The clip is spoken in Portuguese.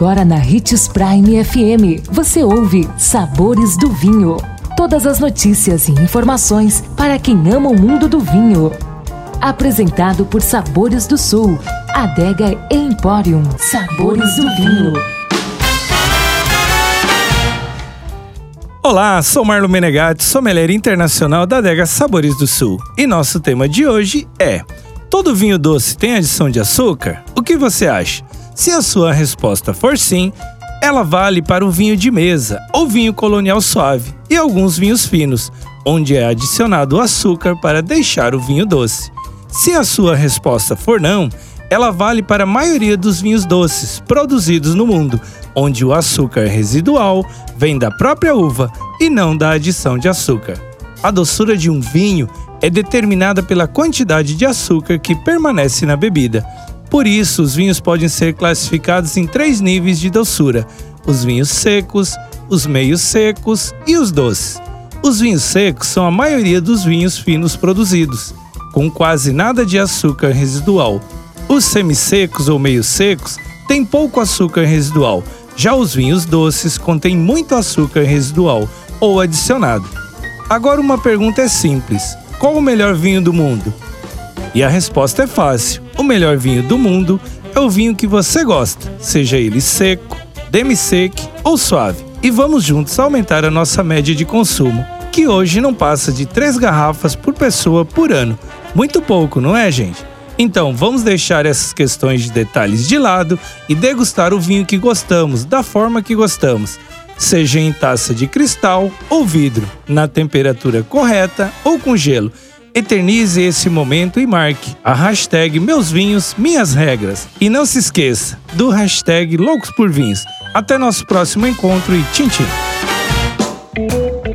Agora na Ritz Prime FM, você ouve Sabores do Vinho. Todas as notícias e informações para quem ama o mundo do vinho. Apresentado por Sabores do Sul, Adega Emporium. Sabores do Vinho. Olá, sou Marlon Menegatti, sommelier internacional da Adega Sabores do Sul. E nosso tema de hoje é: Todo vinho doce tem adição de açúcar? O que você acha? Se a sua resposta for sim, ela vale para o vinho de mesa ou vinho colonial suave e alguns vinhos finos, onde é adicionado açúcar para deixar o vinho doce. Se a sua resposta for não, ela vale para a maioria dos vinhos doces produzidos no mundo, onde o açúcar residual vem da própria uva e não da adição de açúcar. A doçura de um vinho é determinada pela quantidade de açúcar que permanece na bebida. Por isso, os vinhos podem ser classificados em três níveis de doçura: os vinhos secos, os meios secos e os doces. Os vinhos secos são a maioria dos vinhos finos produzidos, com quase nada de açúcar residual. Os semissecos ou meios secos têm pouco açúcar residual, já os vinhos doces contêm muito açúcar residual ou adicionado. Agora uma pergunta é simples: qual o melhor vinho do mundo? E a resposta é fácil: o melhor vinho do mundo é o vinho que você gosta, seja ele seco, demi-sec ou suave. E vamos juntos aumentar a nossa média de consumo, que hoje não passa de 3 garrafas por pessoa por ano. Muito pouco, não é, gente? Então vamos deixar essas questões de detalhes de lado e degustar o vinho que gostamos, da forma que gostamos, seja em taça de cristal ou vidro, na temperatura correta ou com gelo Eternize esse momento e marque a hashtag Meus Vinhos, Minhas Regras. E não se esqueça do hashtag Loucos por Vinhos. Até nosso próximo encontro e tchim tchim!